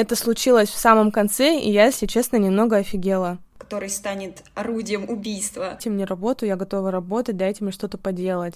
Это случилось в самом конце, и я, если честно, немного офигела. Который станет орудием убийства. Дайте мне работу, я готова работать, дайте мне что-то поделать.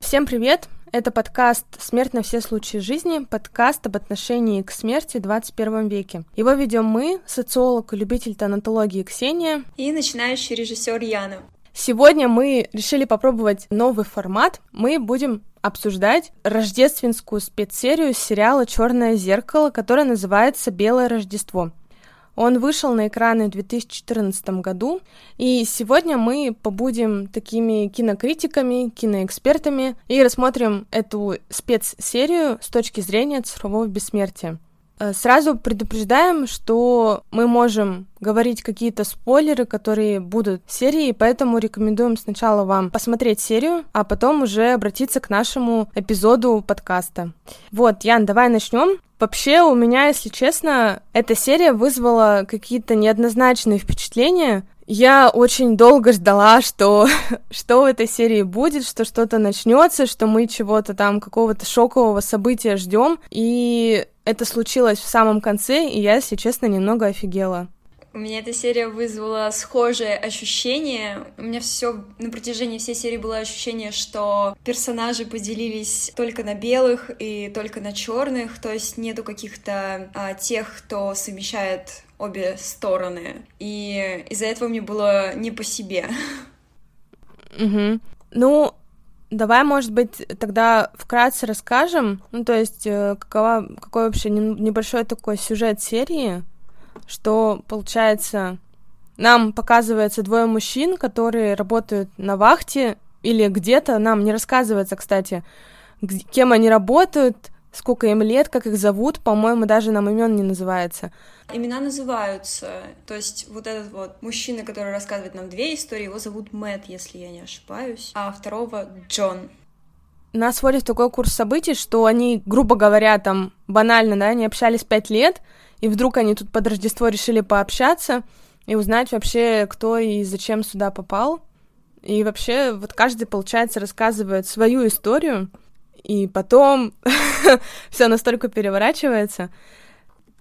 Всем привет! Это подкаст «Смерть на все случаи жизни», подкаст об отношении к смерти в 21 веке. Его ведем мы, социолог и любитель тонатологии Ксения и начинающий режиссер Яна. Сегодня мы решили попробовать новый формат. Мы будем обсуждать рождественскую спецсерию сериала Черное зеркало, которая называется Белое Рождество. Он вышел на экраны в 2014 году, и сегодня мы побудем такими кинокритиками, киноэкспертами и рассмотрим эту спецсерию с точки зрения цифрового бессмертия. Э, сразу предупреждаем, что мы можем говорить какие-то спойлеры, которые будут в серии, поэтому рекомендуем сначала вам посмотреть серию, а потом уже обратиться к нашему эпизоду подкаста. Вот, Ян, давай начнем. Вообще, у меня, если честно, эта серия вызвала какие-то неоднозначные впечатления. Я очень долго ждала, что, что в этой серии будет, что что-то начнется, что мы чего-то там, какого-то шокового события ждем. И это случилось в самом конце, и я, если честно, немного офигела. У меня эта серия вызвала схожее ощущение. У меня все на протяжении всей серии было ощущение, что персонажи поделились только на белых и только на черных, то есть нету каких-то а, тех, кто совмещает обе стороны. И из-за этого мне было не по себе. Угу. Ну, Давай, может быть, тогда вкратце расскажем, ну, то есть, э, какова, какой вообще небольшой такой сюжет серии, что, получается, нам показывается двое мужчин, которые работают на вахте или где-то, нам не рассказывается, кстати, кем они работают, сколько им лет, как их зовут, по-моему, даже нам имен не называется. Имена называются, то есть вот этот вот мужчина, который рассказывает нам две истории, его зовут Мэтт, если я не ошибаюсь, а второго Джон. Нас вводит в такой курс событий, что они, грубо говоря, там банально, да, они общались пять лет, и вдруг они тут под Рождество решили пообщаться и узнать вообще, кто и зачем сюда попал. И вообще, вот каждый, получается, рассказывает свою историю, и потом все настолько переворачивается.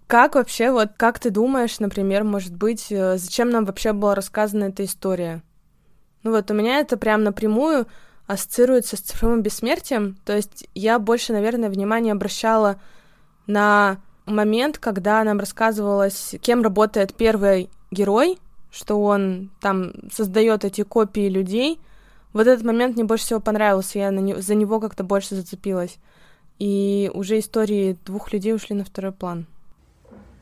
Как вообще, вот как ты думаешь, например, может быть, э, зачем нам вообще была рассказана эта история? Ну вот у меня это прям напрямую ассоциируется с цифровым бессмертием. То есть я больше, наверное, внимание обращала на момент, когда нам рассказывалось, кем работает первый герой, что он там создает эти копии людей, вот этот момент мне больше всего понравился, я на не... за него как-то больше зацепилась. И уже истории двух людей ушли на второй план.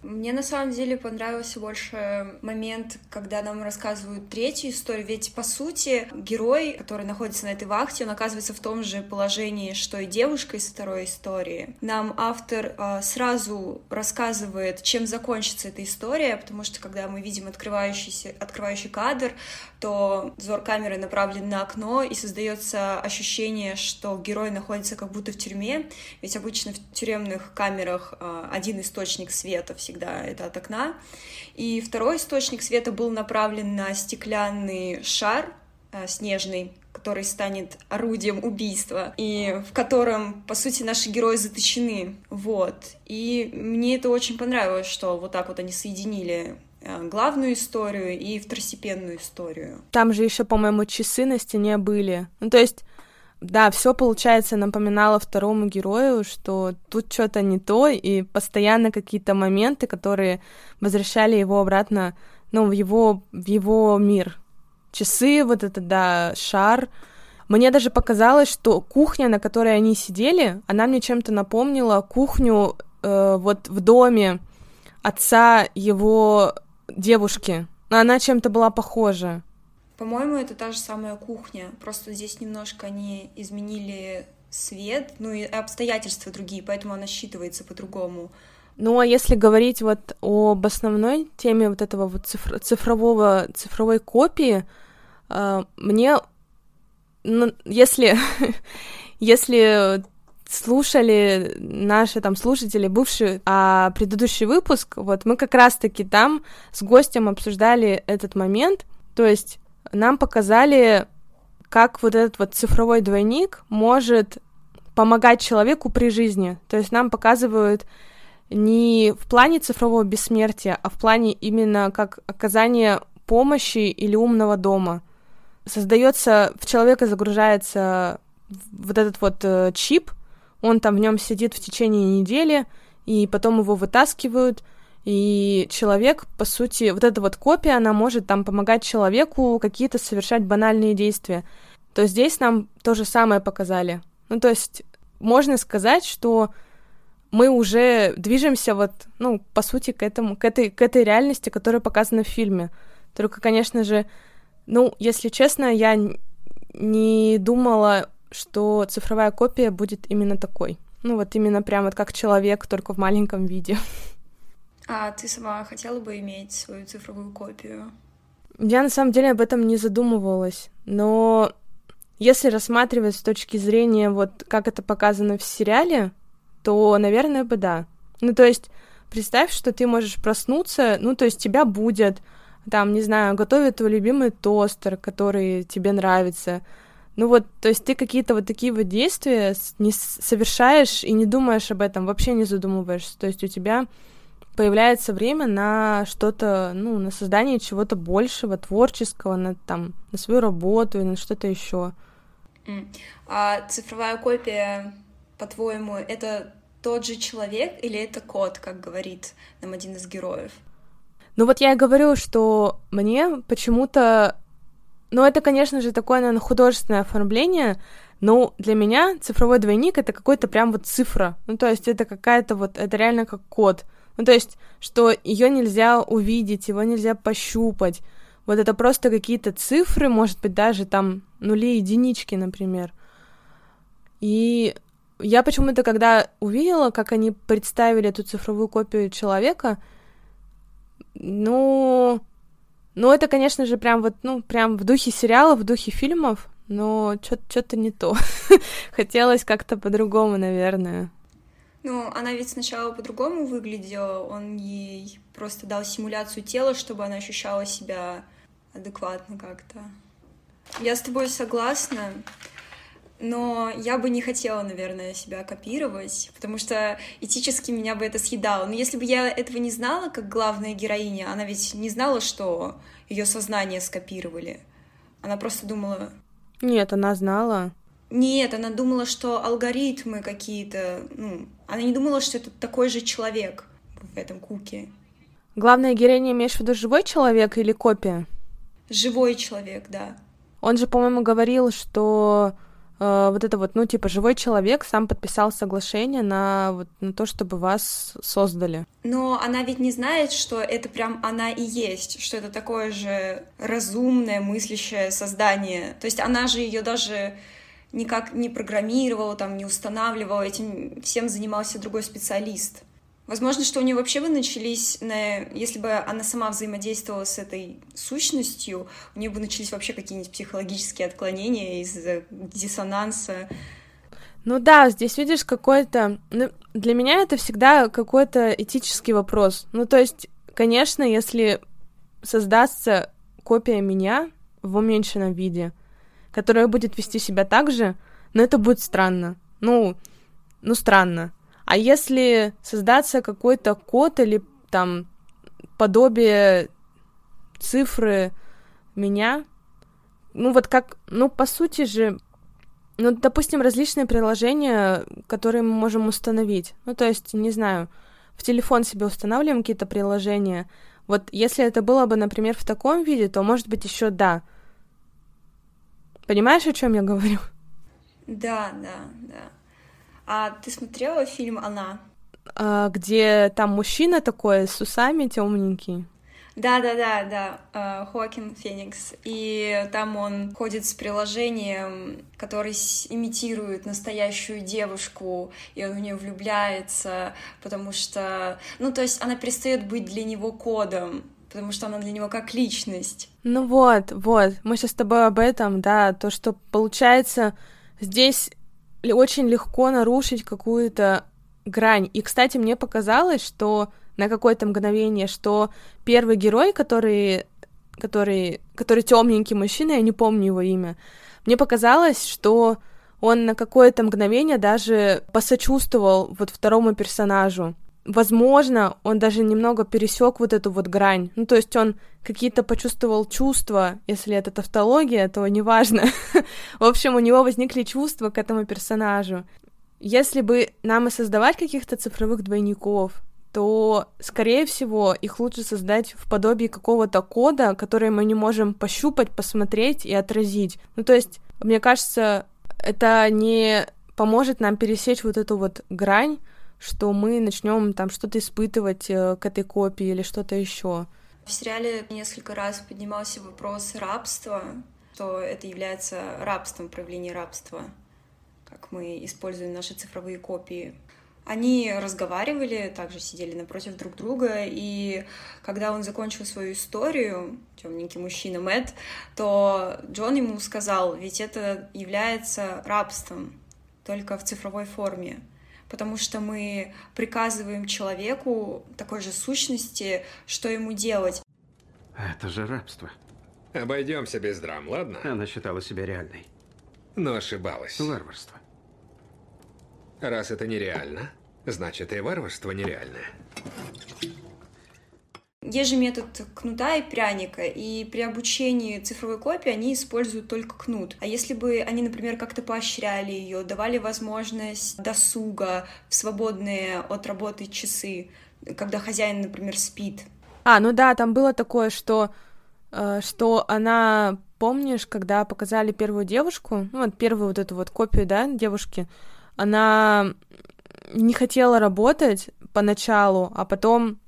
Мне на самом деле понравился больше момент, когда нам рассказывают третью историю, ведь по сути герой, который находится на этой вахте, он оказывается в том же положении, что и девушка из второй истории. Нам автор э, сразу рассказывает, чем закончится эта история, потому что когда мы видим открывающийся, открывающий кадр, то взор камеры направлен на окно, и создается ощущение, что герой находится как будто в тюрьме, ведь обычно в тюремных камерах э, один источник света всегда это от окна. И второй источник света был направлен на стеклянный шар э, снежный, который станет орудием убийства, и в котором, по сути, наши герои заточены. Вот. И мне это очень понравилось, что вот так вот они соединили э, главную историю и второстепенную историю. Там же еще, по-моему, часы на стене были. Ну, то есть да, все, получается, напоминало второму герою, что тут что-то не то, и постоянно какие-то моменты, которые возвращали его обратно, ну, в его, в его мир. Часы, вот это, да, шар. Мне даже показалось, что кухня, на которой они сидели, она мне чем-то напомнила кухню э, вот в доме отца его девушки. Она чем-то была похожа. По-моему, это та же самая кухня, просто здесь немножко они изменили свет, ну и обстоятельства другие, поэтому она считывается по-другому. Ну, а если говорить вот об основной теме вот этого вот цифр цифрового, цифровой копии, э, мне, ну, если, если слушали наши там слушатели, бывший а, предыдущий выпуск, вот мы как раз-таки там с гостем обсуждали этот момент, то есть нам показали, как вот этот вот цифровой двойник может помогать человеку при жизни. То есть нам показывают не в плане цифрового бессмертия, а в плане именно как оказания помощи или умного дома. Создается, в человека загружается вот этот вот э, чип, он там в нем сидит в течение недели, и потом его вытаскивают, и человек, по сути, вот эта вот копия, она может там помогать человеку какие-то совершать банальные действия. То здесь нам то же самое показали. Ну, то есть можно сказать, что мы уже движемся вот, ну, по сути, к этому, к этой, к этой реальности, которая показана в фильме. Только, конечно же, ну, если честно, я не думала, что цифровая копия будет именно такой. Ну, вот именно прям вот как человек, только в маленьком виде. А ты сама хотела бы иметь свою цифровую копию? Я на самом деле об этом не задумывалась, но если рассматривать с точки зрения вот как это показано в сериале, то, наверное, бы да. Ну, то есть, представь, что ты можешь проснуться, ну, то есть тебя будет, там, не знаю, готовит твой любимый тостер, который тебе нравится. Ну вот, то есть ты какие-то вот такие вот действия не совершаешь и не думаешь об этом, вообще не задумываешься. То есть у тебя появляется время на что-то, ну, на создание чего-то большего, творческого, на там, на свою работу и на что-то еще. Mm. А цифровая копия по-твоему, это тот же человек или это кот, как говорит нам один из героев? Ну вот я и говорю, что мне почему-то... Ну это, конечно же, такое, наверное, художественное оформление, но для меня цифровой двойник — это какой-то прям вот цифра. Ну то есть это какая-то вот... Это реально как код. Ну то есть, что ее нельзя увидеть, его нельзя пощупать. Вот это просто какие-то цифры, может быть, даже там нули, единички, например. И я почему-то, когда увидела, как они представили эту цифровую копию человека, ну, ну это, конечно же, прям вот, ну, прям в духе сериалов, в духе фильмов, но что-то не то. Хотелось как-то по-другому, наверное. Ну, она ведь сначала по-другому выглядела, он ей просто дал симуляцию тела, чтобы она ощущала себя адекватно как-то. Я с тобой согласна но я бы не хотела, наверное, себя копировать, потому что этически меня бы это съедало. Но если бы я этого не знала, как главная героиня, она ведь не знала, что ее сознание скопировали. Она просто думала... Нет, она знала. Нет, она думала, что алгоритмы какие-то... Ну, она не думала, что это такой же человек в этом куке. Главная героиня, имеешь в виду живой человек или копия? Живой человек, да. Он же, по-моему, говорил, что Э, вот это вот, ну, типа, живой человек сам подписал соглашение на, вот, на то, чтобы вас создали. Но она ведь не знает, что это прям она и есть, что это такое же разумное, мыслящее создание. То есть она же ее даже никак не программировала, там, не устанавливала, этим всем занимался другой специалист. Возможно, что у нее вообще бы начались, на... если бы она сама взаимодействовала с этой сущностью, у нее бы начались вообще какие-нибудь психологические отклонения из-за диссонанса. Ну да, здесь видишь какой-то... Ну, для меня это всегда какой-то этический вопрос. Ну то есть, конечно, если создастся копия меня в уменьшенном виде, которая будет вести себя так же, но это будет странно. Ну, ну странно. А если создаться какой-то код или там подобие цифры меня, ну вот как, ну по сути же, ну допустим различные приложения, которые мы можем установить, ну то есть не знаю, в телефон себе устанавливаем какие-то приложения. Вот если это было бы, например, в таком виде, то может быть еще да. Понимаешь, о чем я говорю? Да, да, да. А ты смотрела фильм «Она»? А, где там мужчина такой с усами темненький. Да, да, да, да, uh, Хоакин Феникс. И там он ходит с приложением, который имитирует настоящую девушку, и он в нее влюбляется, потому что, ну, то есть она перестает быть для него кодом, потому что она для него как личность. Ну вот, вот, мы сейчас с тобой об этом, да, то, что получается здесь очень легко нарушить какую-то грань. И, кстати, мне показалось, что на какое-то мгновение, что первый герой, который, который, который темненький мужчина, я не помню его имя, мне показалось, что он на какое-то мгновение даже посочувствовал вот второму персонажу. Возможно, он даже немного пересек вот эту вот грань. Ну, то есть он какие-то почувствовал чувства, если это тавтология, то неважно. В общем, у него возникли чувства к этому персонажу. Если бы нам и создавать каких-то цифровых двойников, то, скорее всего, их лучше создать в подобии какого-то кода, который мы не можем пощупать, посмотреть и отразить. Ну, то есть, мне кажется, это не поможет нам пересечь вот эту вот грань, что мы начнем там что-то испытывать э, к этой копии или что-то еще. В сериале несколько раз поднимался вопрос рабства, что это является рабством, проявление рабства, как мы используем наши цифровые копии. Они разговаривали, также сидели напротив друг друга, и когда он закончил свою историю, темненький мужчина Мэтт, то Джон ему сказал, ведь это является рабством, только в цифровой форме потому что мы приказываем человеку такой же сущности, что ему делать. Это же рабство. Обойдемся без драм, ладно? Она считала себя реальной. Но ошибалась. Варварство. Раз это нереально, значит и варварство нереальное. Есть же метод кнута и пряника, и при обучении цифровой копии они используют только кнут. А если бы они, например, как-то поощряли ее, давали возможность досуга в свободные от работы часы, когда хозяин, например, спит. А, ну да, там было такое, что, э, что она, помнишь, когда показали первую девушку, ну вот первую вот эту вот копию, да, девушки, она не хотела работать поначалу, а потом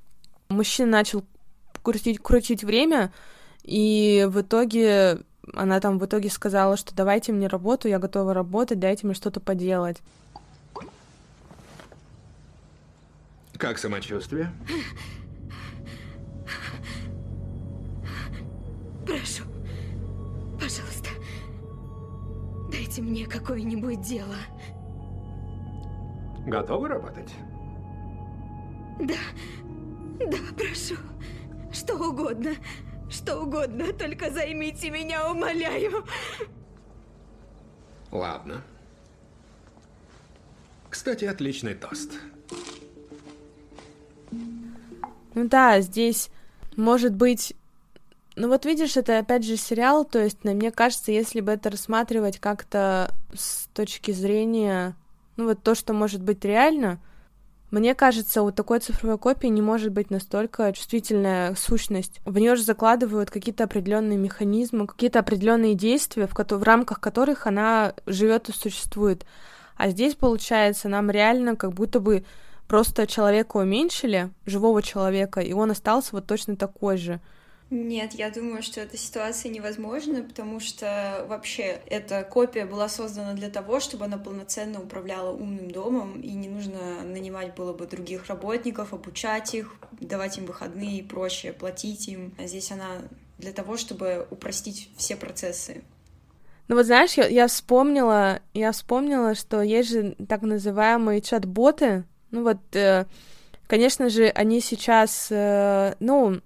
мужчина начал крутить, крутить время, и в итоге она там в итоге сказала, что давайте мне работу, я готова работать, дайте мне что-то поделать. Как самочувствие? Прошу, пожалуйста, дайте мне какое-нибудь дело. Готовы работать? Да, да, прошу. Что угодно. Что угодно, только займите меня, умоляю. Ладно. Кстати, отличный тост. Ну да, здесь может быть... Ну вот видишь, это опять же сериал, то есть, мне кажется, если бы это рассматривать как-то с точки зрения, ну вот то, что может быть реально, мне кажется, у такой цифровой копии не может быть настолько чувствительная сущность. В нее же закладывают какие-то определенные механизмы, какие-то определенные действия, в, в рамках которых она живет и существует. А здесь, получается, нам реально как будто бы просто человека уменьшили, живого человека, и он остался вот точно такой же. Нет, я думаю, что эта ситуация невозможна, потому что вообще эта копия была создана для того, чтобы она полноценно управляла умным домом, и не нужно нанимать было бы других работников, обучать их, давать им выходные и прочее, платить им. А здесь она для того, чтобы упростить все процессы. Ну вот знаешь, я, я вспомнила, я вспомнила, что есть же так называемые чат-боты. Ну вот, э, конечно же, они сейчас, э, ну,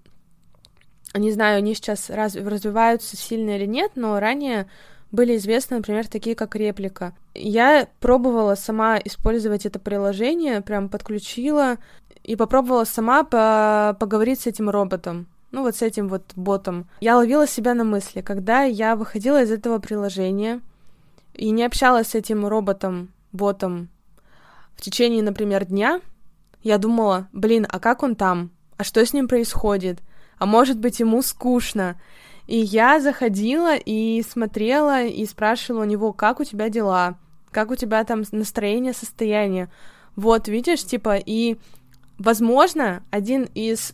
не знаю, они сейчас раз, развиваются сильно или нет, но ранее были известны, например, такие как реплика. Я пробовала сама использовать это приложение, прям подключила и попробовала сама по поговорить с этим роботом. Ну вот с этим вот ботом. Я ловила себя на мысли, когда я выходила из этого приложения и не общалась с этим роботом, ботом в течение, например, дня, я думала, блин, а как он там? А что с ним происходит? А может быть ему скучно. И я заходила и смотрела и спрашивала у него, как у тебя дела, как у тебя там настроение, состояние. Вот, видишь, типа, и, возможно, один из...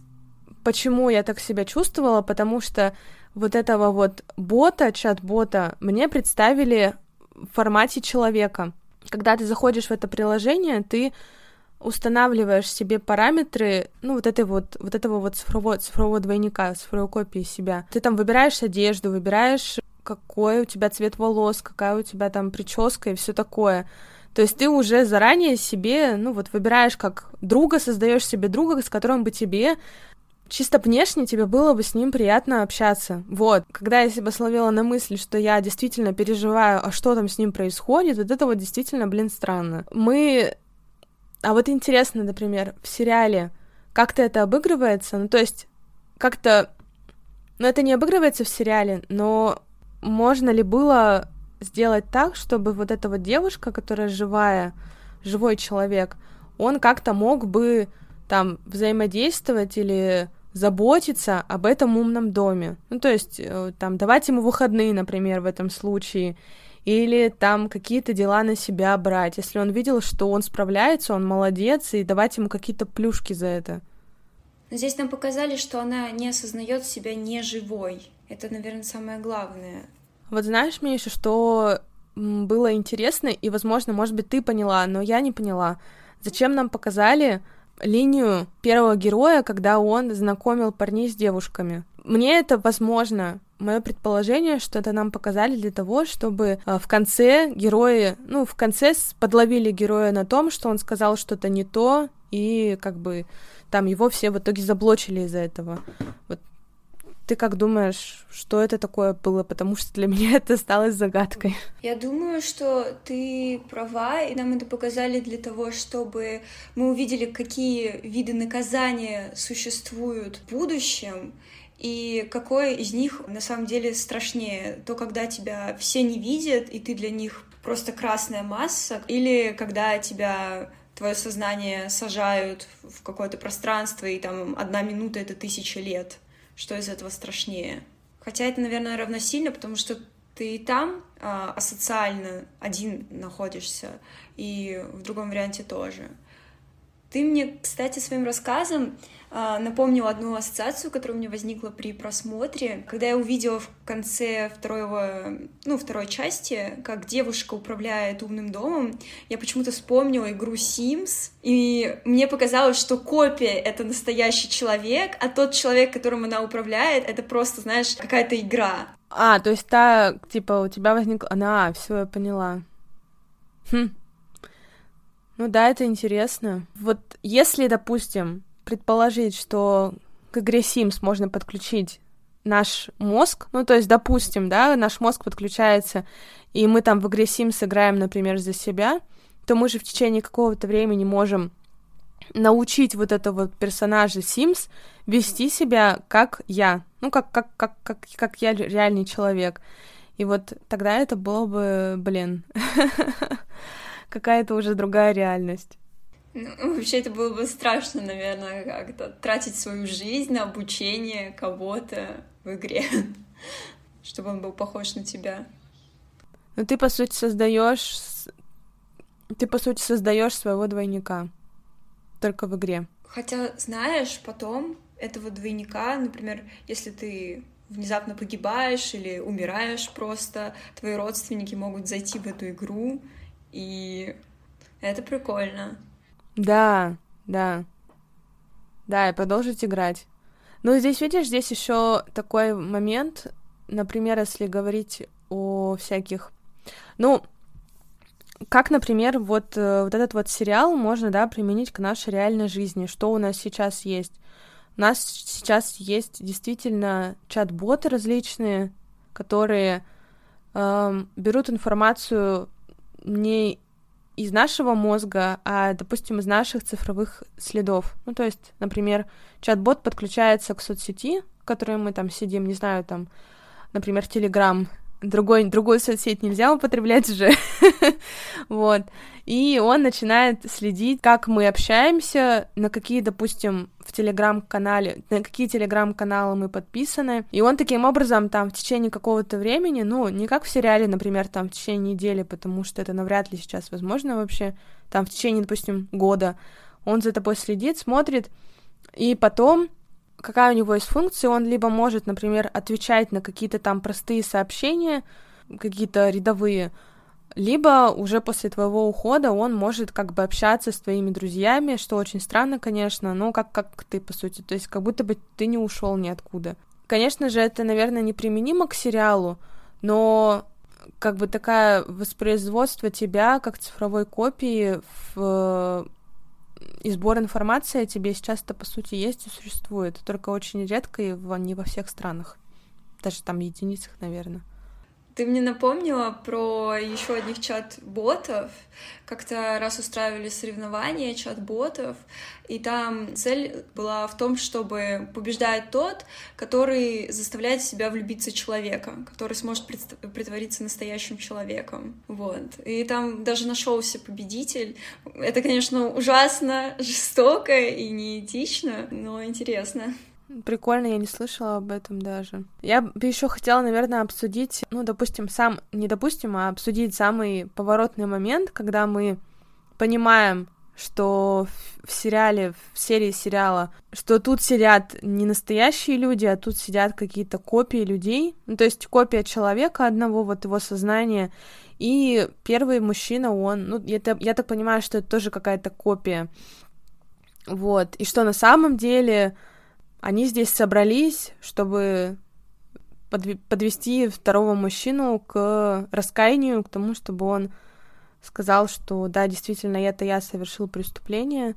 Почему я так себя чувствовала, потому что вот этого вот бота, чат-бота, мне представили в формате человека. Когда ты заходишь в это приложение, ты устанавливаешь себе параметры, ну, вот этой вот, вот этого вот цифрового, цифрового двойника, цифровой копии себя. Ты там выбираешь одежду, выбираешь, какой у тебя цвет волос, какая у тебя там прическа и все такое. То есть ты уже заранее себе, ну, вот выбираешь как друга, создаешь себе друга, с которым бы тебе чисто внешне тебе было бы с ним приятно общаться. Вот, когда я себя словила на мысли, что я действительно переживаю, а что там с ним происходит, вот это вот действительно, блин, странно. Мы... А вот интересно, например, в сериале как-то это обыгрывается, ну, то есть как-то... Ну, это не обыгрывается в сериале, но можно ли было сделать так, чтобы вот эта вот девушка, которая живая, живой человек, он как-то мог бы там взаимодействовать или заботиться об этом умном доме. Ну, то есть, э, там, давать ему выходные, например, в этом случае, или там какие-то дела на себя брать. Если он видел, что он справляется, он молодец, и давать ему какие-то плюшки за это. здесь нам показали, что она не осознает себя не живой. Это, наверное, самое главное. Вот знаешь, Миша, что было интересно, и, возможно, может быть, ты поняла, но я не поняла. Зачем нам показали линию первого героя, когда он знакомил парней с девушками. Мне это возможно. Мое предположение, что это нам показали для того, чтобы э, в конце герои, ну, в конце подловили героя на том, что он сказал что-то не то, и как бы там его все в итоге заблочили из-за этого. Вот ты как думаешь, что это такое было? Потому что для меня это осталось загадкой. Я думаю, что ты права, и нам это показали для того, чтобы мы увидели, какие виды наказания существуют в будущем, и какое из них на самом деле страшнее. То, когда тебя все не видят, и ты для них просто красная масса, или когда тебя твое сознание сажают в какое-то пространство, и там одна минута — это тысяча лет что из этого страшнее. Хотя это, наверное, равносильно, потому что ты и там а, асоциально один находишься, и в другом варианте тоже. Ты мне, кстати, своим рассказом э, напомнила одну ассоциацию, которая у меня возникла при просмотре, когда я увидела в конце второго, ну, второй части, как девушка управляет умным домом, я почему-то вспомнила игру Sims, и мне показалось, что копия — это настоящий человек, а тот человек, которым она управляет, это просто, знаешь, какая-то игра. А, то есть та, типа, у тебя возникла... Она, все, я поняла. Хм, ну да, это интересно. Вот если, допустим, предположить, что к игре Sims можно подключить наш мозг, ну то есть, допустим, да, наш мозг подключается, и мы там в игре Sims играем, например, за себя, то мы же в течение какого-то времени можем научить вот этого персонажа Sims вести себя как я, ну как как как как как я реальный человек. И вот тогда это было бы, блин, какая-то уже другая реальность. Ну, вообще это было бы страшно, наверное, как-то тратить свою жизнь на обучение кого-то в игре, чтобы он был похож на тебя. Ну ты по сути создаешь, ты по сути создаешь своего двойника только в игре. Хотя, знаешь, потом этого двойника, например, если ты внезапно погибаешь или умираешь просто, твои родственники могут зайти в эту игру и это прикольно. Да, да. Да, и продолжить играть. Ну, здесь, видишь, здесь еще такой момент, например, если говорить о всяких... Ну, как, например, вот, э, вот этот вот сериал можно, да, применить к нашей реальной жизни. Что у нас сейчас есть? У нас сейчас есть действительно чат-боты различные, которые э, берут информацию не из нашего мозга, а, допустим, из наших цифровых следов. Ну, то есть, например, чат-бот подключается к соцсети, в которой мы там сидим, не знаю, там, например, Telegram другой, другую соцсеть нельзя употреблять уже, вот, и он начинает следить, как мы общаемся, на какие, допустим, в телеграм-канале, на какие телеграм-каналы мы подписаны, и он таким образом там в течение какого-то времени, ну, не как в сериале, например, там в течение недели, потому что это навряд ли сейчас возможно вообще, там в течение, допустим, года, он за тобой следит, смотрит, и потом какая у него есть функция, он либо может, например, отвечать на какие-то там простые сообщения, какие-то рядовые, либо уже после твоего ухода он может как бы общаться с твоими друзьями, что очень странно, конечно, но как, как ты, по сути, то есть как будто бы ты не ушел ниоткуда. Конечно же, это, наверное, неприменимо к сериалу, но как бы такая воспроизводство тебя как цифровой копии в и сбор информации о тебе сейчас это, по сути, есть и существует, только очень редко и не во всех странах. Даже там единицах, наверное. Ты мне напомнила про еще одних чат-ботов. Как-то раз устраивали соревнования чат-ботов, и там цель была в том, чтобы побеждает тот, который заставляет себя влюбиться человека, который сможет притвориться настоящим человеком. Вот. И там даже нашелся победитель. Это, конечно, ужасно, жестоко и неэтично, но интересно. Прикольно, я не слышала об этом даже. Я бы еще хотела, наверное, обсудить, ну, допустим, сам, не допустим, а обсудить самый поворотный момент, когда мы понимаем, что в сериале, в серии сериала, что тут сидят не настоящие люди, а тут сидят какие-то копии людей, ну, то есть копия человека одного, вот его сознания, и первый мужчина, он, ну, я, я так понимаю, что это тоже какая-то копия, вот, и что на самом деле они здесь собрались, чтобы подвести второго мужчину к раскаянию, к тому, чтобы он сказал, что да, действительно, это я совершил преступление.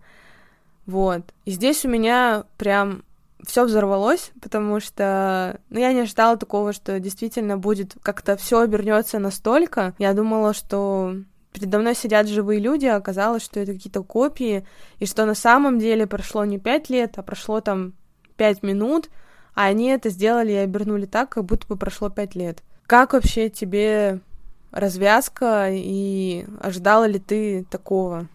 Вот. И здесь у меня прям все взорвалось, потому что ну, я не ожидала такого, что действительно будет как-то все обернется настолько. Я думала, что передо мной сидят живые люди, а оказалось, что это какие-то копии, и что на самом деле прошло не пять лет, а прошло там пять минут, а они это сделали и обернули так, как будто бы прошло пять лет. Как вообще тебе развязка и ожидала ли ты такого?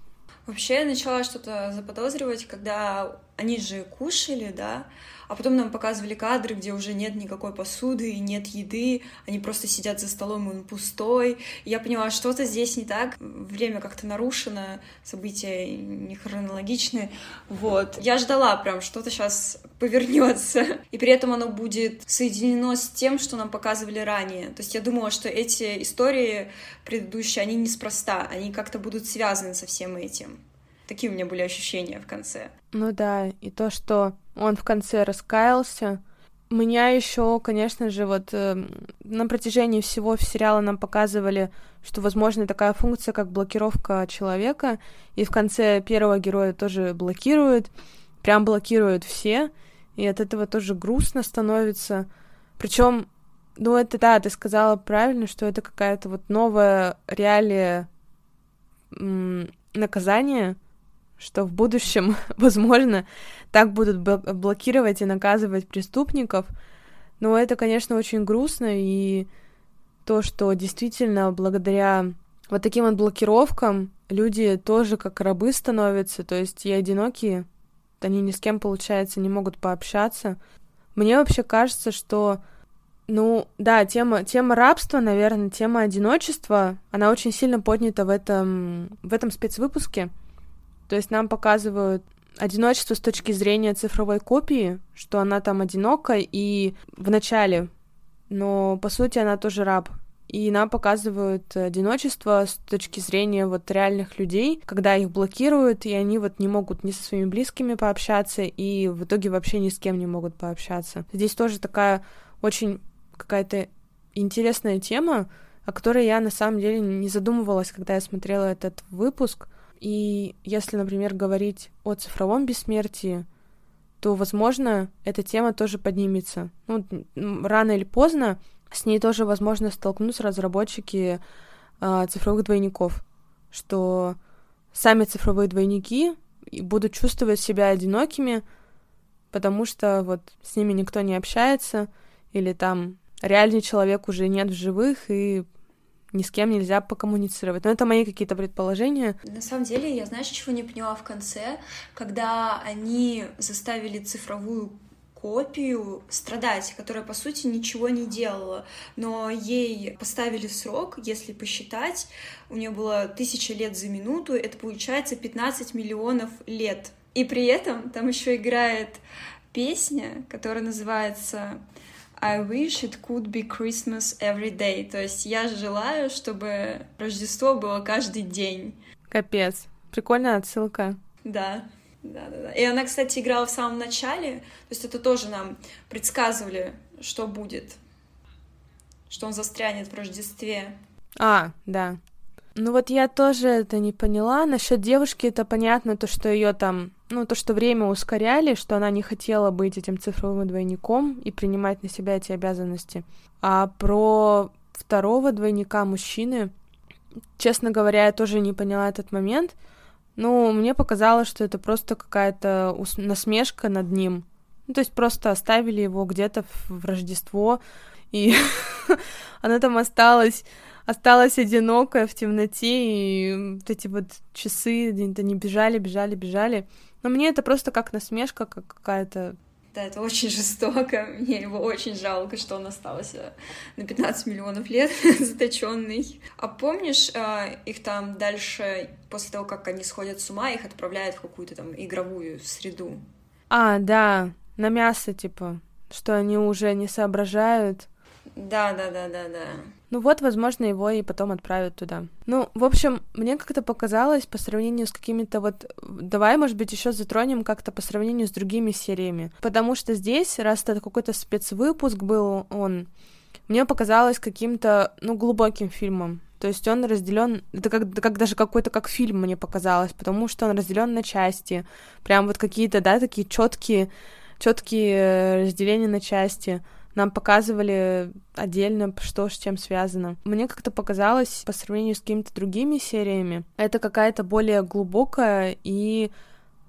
Вообще я начала что-то заподозривать, когда они же кушали, да, а потом нам показывали кадры, где уже нет никакой посуды и нет еды, они просто сидят за столом, и он пустой. И я поняла, что-то здесь не так, время как-то нарушено, события не хронологичны. Вот. Я ждала прям, что-то сейчас повернется, и при этом оно будет соединено с тем, что нам показывали ранее. То есть я думала, что эти истории предыдущие, они неспроста, они как-то будут связаны со всем этим. Такие у меня были ощущения в конце. Ну да, и то, что он в конце раскаялся. Меня еще, конечно же, вот э, на протяжении всего сериала нам показывали, что возможно такая функция, как блокировка человека, и в конце первого героя тоже блокируют, прям блокируют все, и от этого тоже грустно становится. Причем, ну это да, ты сказала правильно, что это какая-то вот новая реалия наказания, что в будущем, возможно, так будут блокировать и наказывать преступников. Но это, конечно, очень грустно, и то, что действительно благодаря вот таким вот блокировкам люди тоже как рабы становятся, то есть и одинокие, они ни с кем, получается, не могут пообщаться. Мне вообще кажется, что, ну, да, тема, тема рабства, наверное, тема одиночества, она очень сильно поднята в этом, в этом спецвыпуске. То есть нам показывают одиночество с точки зрения цифровой копии, что она там одинока и в начале, но по сути она тоже раб. И нам показывают одиночество с точки зрения вот реальных людей, когда их блокируют, и они вот не могут ни со своими близкими пообщаться, и в итоге вообще ни с кем не могут пообщаться. Здесь тоже такая очень какая-то интересная тема, о которой я на самом деле не задумывалась, когда я смотрела этот выпуск — и если, например, говорить о цифровом бессмертии, то, возможно, эта тема тоже поднимется. Ну, рано или поздно с ней тоже, возможно, столкнутся разработчики э, цифровых двойников, что сами цифровые двойники будут чувствовать себя одинокими, потому что вот с ними никто не общается, или там реальный человек уже нет в живых, и ни с кем нельзя покоммуницировать. Но это мои какие-то предположения. На самом деле, я знаешь, чего не поняла в конце? Когда они заставили цифровую копию страдать, которая, по сути, ничего не делала. Но ей поставили срок, если посчитать, у нее было тысяча лет за минуту, это получается 15 миллионов лет. И при этом там еще играет песня, которая называется I wish it could be Christmas every day. То есть я желаю, чтобы Рождество было каждый день. Капец. Прикольная отсылка. Да. Да, да, да. И она, кстати, играла в самом начале. То есть это тоже нам предсказывали, что будет. Что он застрянет в Рождестве. А, да. Ну вот я тоже это не поняла. Насчет девушки это понятно, то, что ее там, ну, то, что время ускоряли, что она не хотела быть этим цифровым двойником и принимать на себя эти обязанности. А про второго двойника мужчины, честно говоря, я тоже не поняла этот момент. Ну, мне показалось, что это просто какая-то насмешка над ним. Ну, то есть просто оставили его где-то в Рождество, и она там осталась осталась одинокая в темноте, и вот эти вот часы, они бежали, бежали, бежали. Но мне это просто как насмешка, как какая-то да, это очень жестоко. Мне его очень жалко, что он остался на 15 миллионов лет заточенный. А помнишь, а, их там дальше, после того, как они сходят с ума, их отправляют в какую-то там игровую среду? А, да, на мясо, типа, что они уже не соображают. Да, да, да, да, да. Ну вот, возможно, его и потом отправят туда. Ну, в общем, мне как-то показалось по сравнению с какими-то вот... Давай, может быть, еще затронем как-то по сравнению с другими сериями. Потому что здесь, раз это какой-то спецвыпуск был, он... Мне показалось каким-то, ну, глубоким фильмом. То есть он разделен, это как, как даже какой-то как фильм мне показалось, потому что он разделен на части, прям вот какие-то, да, такие четкие, четкие э, разделения на части нам показывали отдельно, что с чем связано. Мне как-то показалось, по сравнению с какими-то другими сериями, это какая-то более глубокая и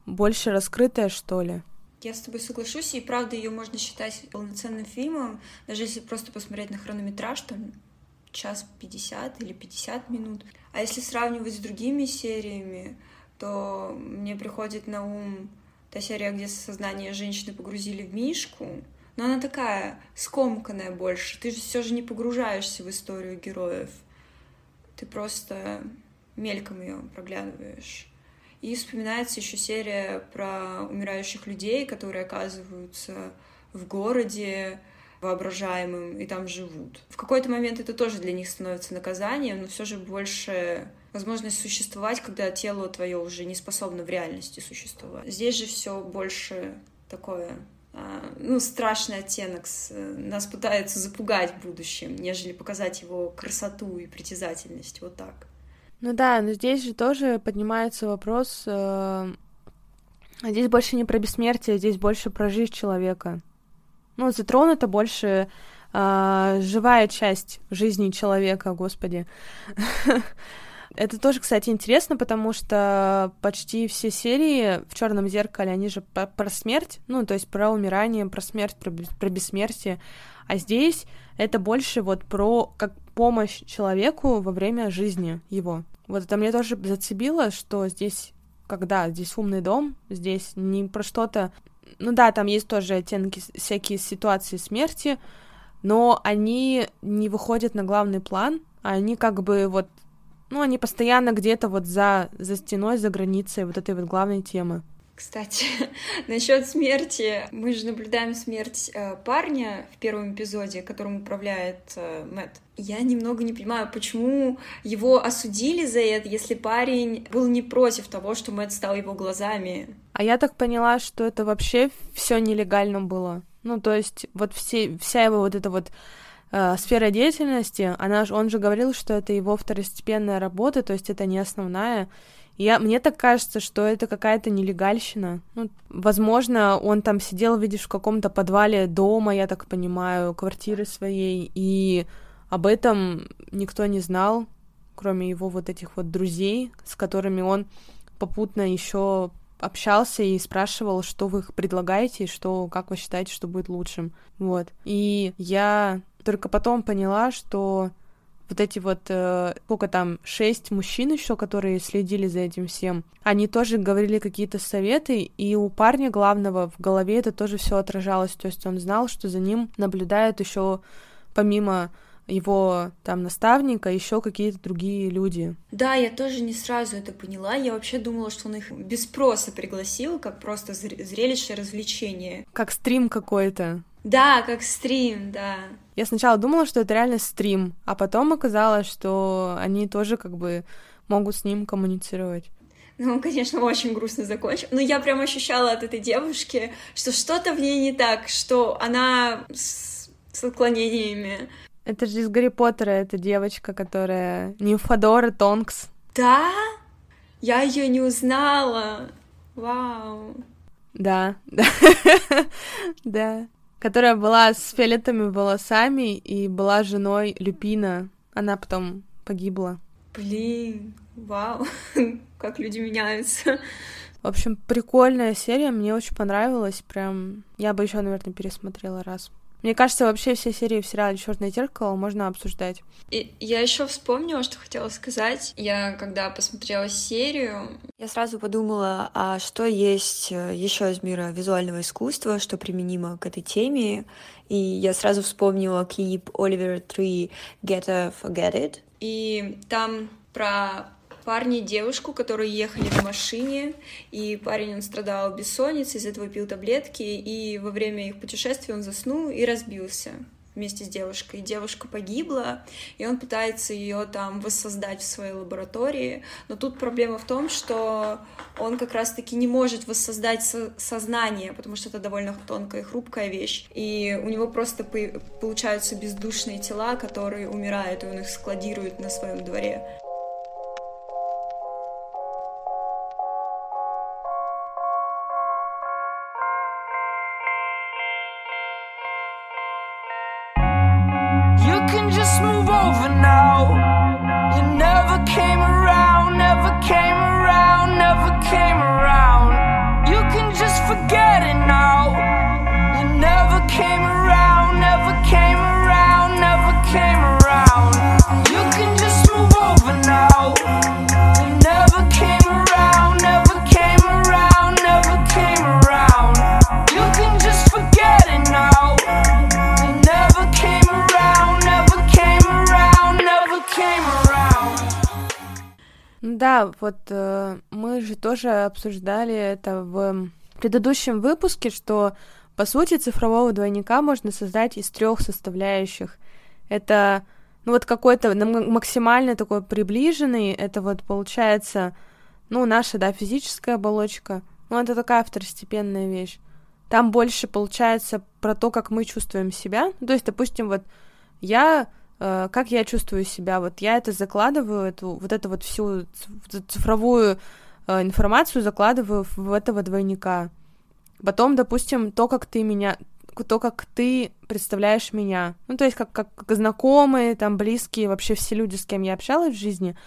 больше раскрытая, что ли. Я с тобой соглашусь, и правда ее можно считать полноценным фильмом, даже если просто посмотреть на хронометраж, там час пятьдесят или пятьдесят минут. А если сравнивать с другими сериями, то мне приходит на ум та серия, где сознание женщины погрузили в Мишку, но она такая скомканная больше. Ты же все же не погружаешься в историю героев. Ты просто мельком ее проглядываешь. И вспоминается еще серия про умирающих людей, которые оказываются в городе воображаемым и там живут. В какой-то момент это тоже для них становится наказанием, но все же больше возможность существовать, когда тело твое уже не способно в реальности существовать. Здесь же все больше такое ну, страшный оттенок, нас пытается запугать будущим, нежели показать его красоту и притязательность, вот так. Ну да, но здесь же тоже поднимается вопрос, э, здесь больше не про бессмертие, здесь больше про жизнь человека. Ну, затронута больше э, живая часть жизни человека, господи. Это тоже, кстати, интересно, потому что почти все серии в Черном зеркале, они же про, смерть, ну, то есть про умирание, про смерть, про, про бессмертие. А здесь это больше вот про как помощь человеку во время жизни его. Вот это мне тоже зацепило, что здесь, когда здесь умный дом, здесь не про что-то... Ну да, там есть тоже оттенки, всякие ситуации смерти, но они не выходят на главный план, а они как бы вот ну, они постоянно где-то вот за, за стеной, за границей вот этой вот главной темы. Кстати, насчет смерти, мы же наблюдаем смерть э, парня в первом эпизоде, которым управляет э, Мэтт. Я немного не понимаю, почему его осудили за это, если парень был не против того, что Мэтт стал его глазами. А я так поняла, что это вообще все нелегально было. Ну, то есть, вот все, вся его вот эта вот э, сфера деятельности, она, он же говорил, что это его второстепенная работа, то есть это не основная. Я, мне так кажется, что это какая-то нелегальщина. Ну, возможно, он там сидел, видишь, в каком-то подвале дома, я так понимаю, квартиры своей, и об этом никто не знал, кроме его вот этих вот друзей, с которыми он попутно еще общался и спрашивал, что вы предлагаете, и что, как вы считаете, что будет лучшим. Вот. И я только потом поняла, что вот эти вот, э, сколько там, шесть мужчин еще, которые следили за этим всем, они тоже говорили какие-то советы, и у парня главного в голове это тоже все отражалось, то есть он знал, что за ним наблюдают еще помимо его там наставника, еще какие-то другие люди. Да, я тоже не сразу это поняла. Я вообще думала, что он их без спроса пригласил, как просто зрелище развлечение. Как стрим какой-то. Да, как стрим, да. Я сначала думала, что это реально стрим, а потом оказалось, что они тоже как бы могут с ним коммуницировать. Ну, он, конечно, очень грустно закончил. Но я прям ощущала от этой девушки, что что-то в ней не так, что она с, с отклонениями. Это же из Гарри Поттера, эта девочка, которая Нимфодора Тонкс. Да? Я ее не узнала. Вау. Да, да, да. Которая была с фиолетовыми волосами и была женой Люпина. Она потом погибла. Блин, вау, как люди меняются. В общем, прикольная серия, мне очень понравилась. Прям я бы еще, наверное, пересмотрела раз. Мне кажется, вообще все серии в сериале Черное зеркало можно обсуждать. И я еще вспомнила, что хотела сказать. Я когда посмотрела серию, я сразу подумала, а что есть э, еще из мира визуального искусства, что применимо к этой теме. И я сразу вспомнила клип Оливера 3 Get a Forget It. И там про парня и девушку, которые ехали в машине, и парень, он страдал бессонницей, из этого пил таблетки, и во время их путешествия он заснул и разбился вместе с девушкой. Девушка погибла, и он пытается ее там воссоздать в своей лаборатории. Но тут проблема в том, что он как раз-таки не может воссоздать со сознание, потому что это довольно тонкая и хрупкая вещь. И у него просто получаются бездушные тела, которые умирают, и он их складирует на своем дворе. Да, вот э, мы же тоже обсуждали это в предыдущем выпуске, что по сути цифрового двойника можно создать из трех составляющих. Это ну вот какой-то максимально такой приближенный, это вот получается, ну, наша, да, физическая оболочка, ну, это такая второстепенная вещь. Там больше получается про то, как мы чувствуем себя. То есть, допустим, вот я как я чувствую себя. Вот я это закладываю, эту, вот эту вот всю цифровую э, информацию закладываю в этого двойника. Потом, допустим, то, как ты меня, то, как ты представляешь меня. Ну, то есть, как, как, как знакомые, там, близкие, вообще все люди, с кем я общалась в жизни,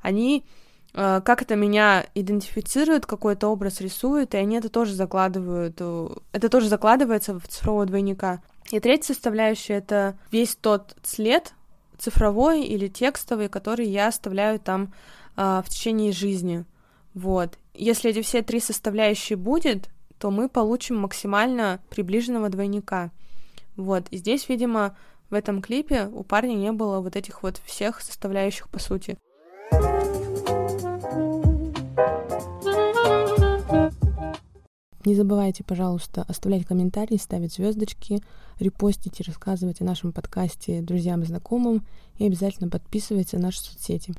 они э, как это меня идентифицируют, какой-то образ рисуют, и они это тоже закладывают, это тоже закладывается в цифрового двойника. И третья составляющая — это весь тот след, цифровой или текстовый, который я оставляю там э, в течение жизни. Вот. Если эти все три составляющие будет, то мы получим максимально приближенного двойника. Вот. И здесь, видимо, в этом клипе у парня не было вот этих вот всех составляющих по сути. Не забывайте, пожалуйста, оставлять комментарии, ставить звездочки, репостить и рассказывать о нашем подкасте друзьям и знакомым. И обязательно подписывайтесь на наши соцсети.